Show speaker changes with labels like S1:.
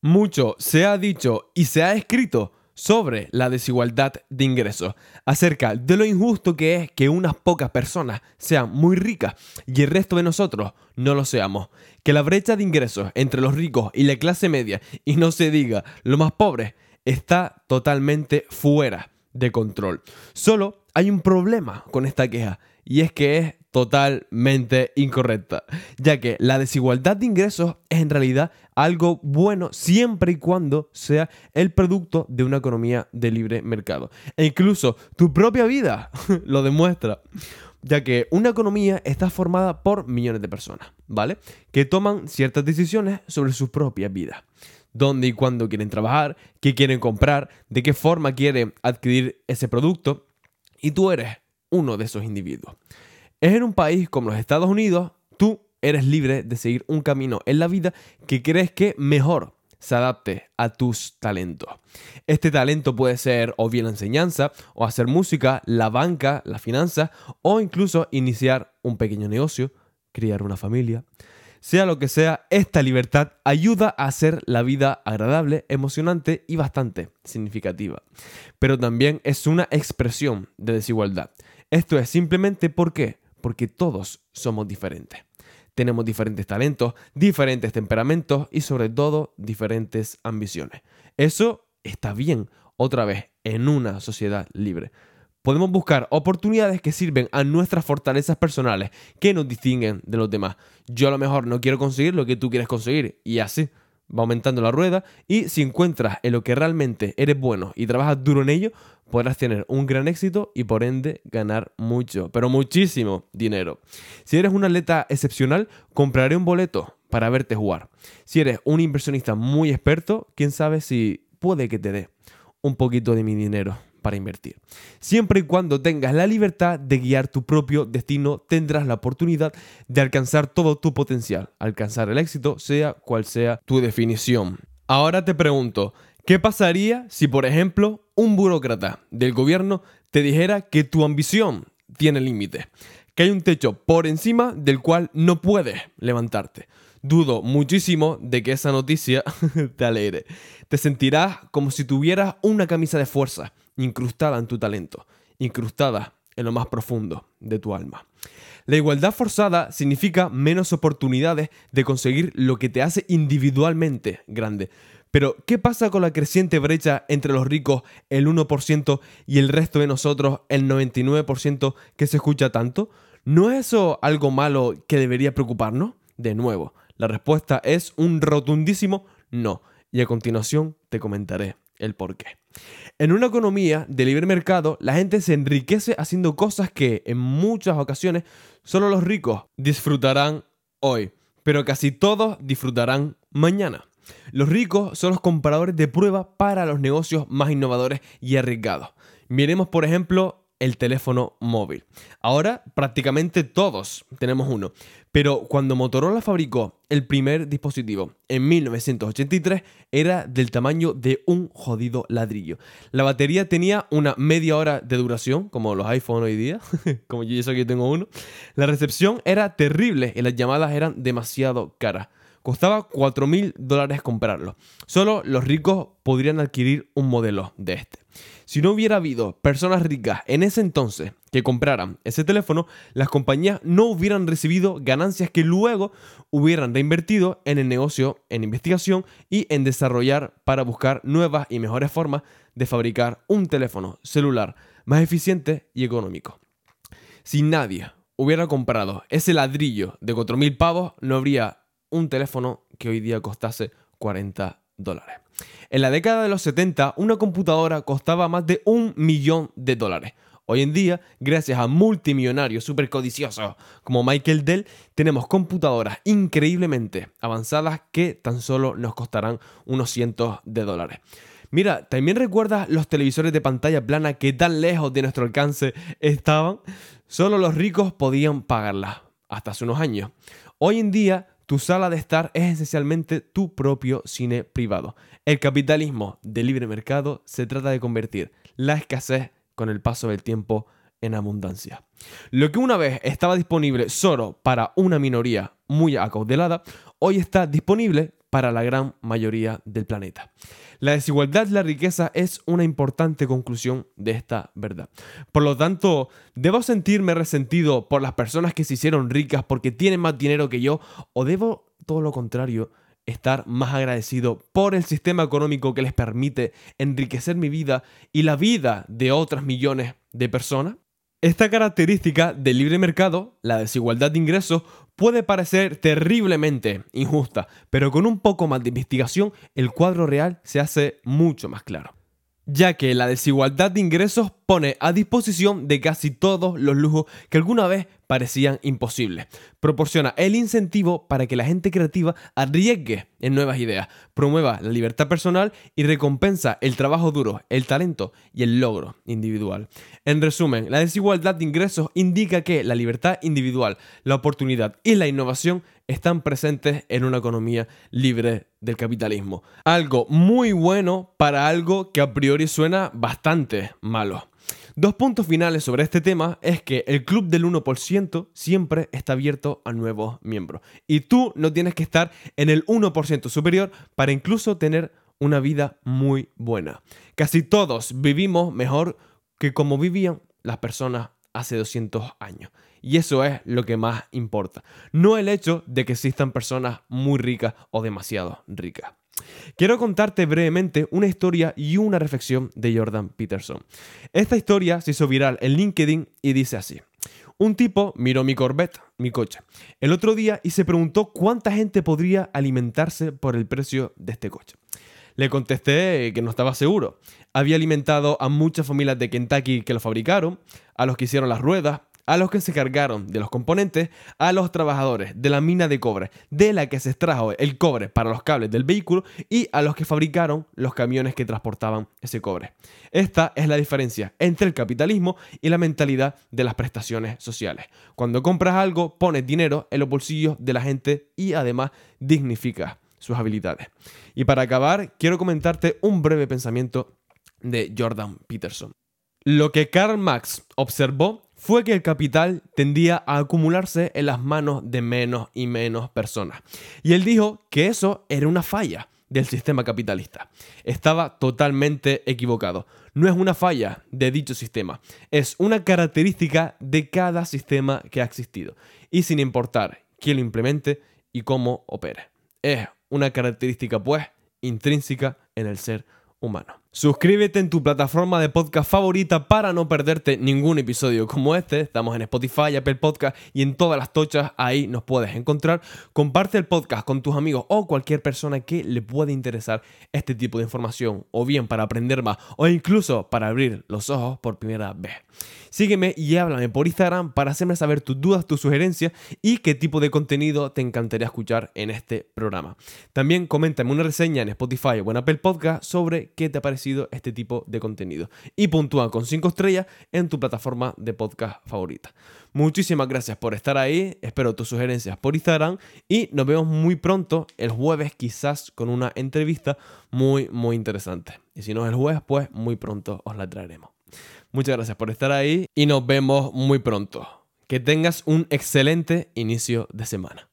S1: Mucho se ha dicho y se ha escrito sobre la desigualdad de ingresos, acerca de lo injusto que es que unas pocas personas sean muy ricas y el resto de nosotros no lo seamos, que la brecha de ingresos entre los ricos y la clase media, y no se diga los más pobres, está totalmente fuera de control. Solo hay un problema con esta queja, y es que es totalmente incorrecta, ya que la desigualdad de ingresos es en realidad algo bueno siempre y cuando sea el producto de una economía de libre mercado. E incluso tu propia vida lo demuestra, ya que una economía está formada por millones de personas, ¿vale? Que toman ciertas decisiones sobre sus propias vidas dónde y cuándo quieren trabajar, qué quieren comprar, de qué forma quieren adquirir ese producto, y tú eres uno de esos individuos. Es en un país como los Estados Unidos, tú eres libre de seguir un camino en la vida que crees que mejor se adapte a tus talentos. Este talento puede ser o bien la enseñanza, o hacer música, la banca, la finanza, o incluso iniciar un pequeño negocio, criar una familia. Sea lo que sea, esta libertad ayuda a hacer la vida agradable, emocionante y bastante significativa. Pero también es una expresión de desigualdad. Esto es simplemente porque porque todos somos diferentes. Tenemos diferentes talentos, diferentes temperamentos y sobre todo diferentes ambiciones. Eso está bien, otra vez, en una sociedad libre. Podemos buscar oportunidades que sirven a nuestras fortalezas personales, que nos distinguen de los demás. Yo a lo mejor no quiero conseguir lo que tú quieres conseguir y así va aumentando la rueda y si encuentras en lo que realmente eres bueno y trabajas duro en ello, podrás tener un gran éxito y por ende ganar mucho, pero muchísimo dinero. Si eres un atleta excepcional, compraré un boleto para verte jugar. Si eres un inversionista muy experto, quién sabe si puede que te dé un poquito de mi dinero invertir. Siempre y cuando tengas la libertad de guiar tu propio destino, tendrás la oportunidad de alcanzar todo tu potencial, alcanzar el éxito, sea cual sea tu definición. Ahora te pregunto, ¿qué pasaría si, por ejemplo, un burócrata del gobierno te dijera que tu ambición tiene límite? Que hay un techo por encima del cual no puedes levantarte. Dudo muchísimo de que esa noticia te alegre. Te sentirás como si tuvieras una camisa de fuerza incrustada en tu talento, incrustada en lo más profundo de tu alma. La igualdad forzada significa menos oportunidades de conseguir lo que te hace individualmente grande. Pero, ¿qué pasa con la creciente brecha entre los ricos, el 1%, y el resto de nosotros, el 99% que se escucha tanto? ¿No es eso algo malo que debería preocuparnos? De nuevo, la respuesta es un rotundísimo no. Y a continuación te comentaré el por qué. En una economía de libre mercado, la gente se enriquece haciendo cosas que en muchas ocasiones solo los ricos disfrutarán hoy, pero casi todos disfrutarán mañana. Los ricos son los compradores de prueba para los negocios más innovadores y arriesgados. Miremos, por ejemplo, el teléfono móvil. Ahora prácticamente todos tenemos uno, pero cuando Motorola fabricó el primer dispositivo en 1983 era del tamaño de un jodido ladrillo. La batería tenía una media hora de duración, como los iPhone hoy día, como yo eso que tengo uno. La recepción era terrible y las llamadas eran demasiado caras. Costaba 4 mil dólares comprarlo. Solo los ricos podrían adquirir un modelo de este. Si no hubiera habido personas ricas en ese entonces que compraran ese teléfono, las compañías no hubieran recibido ganancias que luego hubieran reinvertido en el negocio, en investigación y en desarrollar para buscar nuevas y mejores formas de fabricar un teléfono celular más eficiente y económico. Si nadie hubiera comprado ese ladrillo de 4.000 pavos, no habría un teléfono que hoy día costase 40 dólares. En la década de los 70, una computadora costaba más de un millón de dólares. Hoy en día, gracias a multimillonarios super codiciosos como Michael Dell, tenemos computadoras increíblemente avanzadas que tan solo nos costarán unos cientos de dólares. Mira, ¿también recuerdas los televisores de pantalla plana que tan lejos de nuestro alcance estaban? Solo los ricos podían pagarlas, hasta hace unos años. Hoy en día tu sala de estar es esencialmente tu propio cine privado. El capitalismo de libre mercado se trata de convertir la escasez con el paso del tiempo en abundancia. Lo que una vez estaba disponible solo para una minoría muy acaudelada, hoy está disponible para la gran mayoría del planeta. La desigualdad de la riqueza es una importante conclusión de esta verdad. Por lo tanto, ¿debo sentirme resentido por las personas que se hicieron ricas porque tienen más dinero que yo? ¿O debo, todo lo contrario, estar más agradecido por el sistema económico que les permite enriquecer mi vida y la vida de otras millones de personas? Esta característica del libre mercado, la desigualdad de ingresos, puede parecer terriblemente injusta, pero con un poco más de investigación el cuadro real se hace mucho más claro ya que la desigualdad de ingresos pone a disposición de casi todos los lujos que alguna vez parecían imposibles. Proporciona el incentivo para que la gente creativa arriesgue en nuevas ideas, promueva la libertad personal y recompensa el trabajo duro, el talento y el logro individual. En resumen, la desigualdad de ingresos indica que la libertad individual, la oportunidad y la innovación están presentes en una economía libre del capitalismo. Algo muy bueno para algo que a priori suena bastante malo. Dos puntos finales sobre este tema es que el club del 1% siempre está abierto a nuevos miembros. Y tú no tienes que estar en el 1% superior para incluso tener una vida muy buena. Casi todos vivimos mejor que como vivían las personas hace 200 años. Y eso es lo que más importa. No el hecho de que existan personas muy ricas o demasiado ricas. Quiero contarte brevemente una historia y una reflexión de Jordan Peterson. Esta historia se hizo viral en LinkedIn y dice así. Un tipo miró mi Corvette, mi coche, el otro día y se preguntó cuánta gente podría alimentarse por el precio de este coche. Le contesté que no estaba seguro. Había alimentado a muchas familias de Kentucky que lo fabricaron, a los que hicieron las ruedas, a los que se cargaron de los componentes, a los trabajadores de la mina de cobre, de la que se extrajo el cobre para los cables del vehículo y a los que fabricaron los camiones que transportaban ese cobre. Esta es la diferencia entre el capitalismo y la mentalidad de las prestaciones sociales. Cuando compras algo, pones dinero en los bolsillos de la gente y además dignificas sus habilidades. Y para acabar, quiero comentarte un breve pensamiento de Jordan Peterson. Lo que Karl Marx observó fue que el capital tendía a acumularse en las manos de menos y menos personas. Y él dijo que eso era una falla del sistema capitalista. Estaba totalmente equivocado. No es una falla de dicho sistema, es una característica de cada sistema que ha existido, y sin importar quién lo implemente y cómo opere. Es una característica, pues, intrínseca en el ser humano. Suscríbete en tu plataforma de podcast favorita para no perderte ningún episodio como este. Estamos en Spotify, Apple Podcast y en todas las tochas ahí nos puedes encontrar. Comparte el podcast con tus amigos o cualquier persona que le pueda interesar este tipo de información o bien para aprender más o incluso para abrir los ojos por primera vez. Sígueme y háblame por Instagram para hacerme saber tus dudas, tus sugerencias y qué tipo de contenido te encantaría escuchar en este programa. También coméntame una reseña en Spotify o en Apple Podcast sobre qué te ha parecido este tipo de contenido y puntúa con 5 estrellas en tu plataforma de podcast favorita. Muchísimas gracias por estar ahí, espero tus sugerencias por Instagram y nos vemos muy pronto el jueves quizás con una entrevista muy muy interesante. Y si no es el jueves, pues muy pronto os la traeremos. Muchas gracias por estar ahí y nos vemos muy pronto. Que tengas un excelente inicio de semana.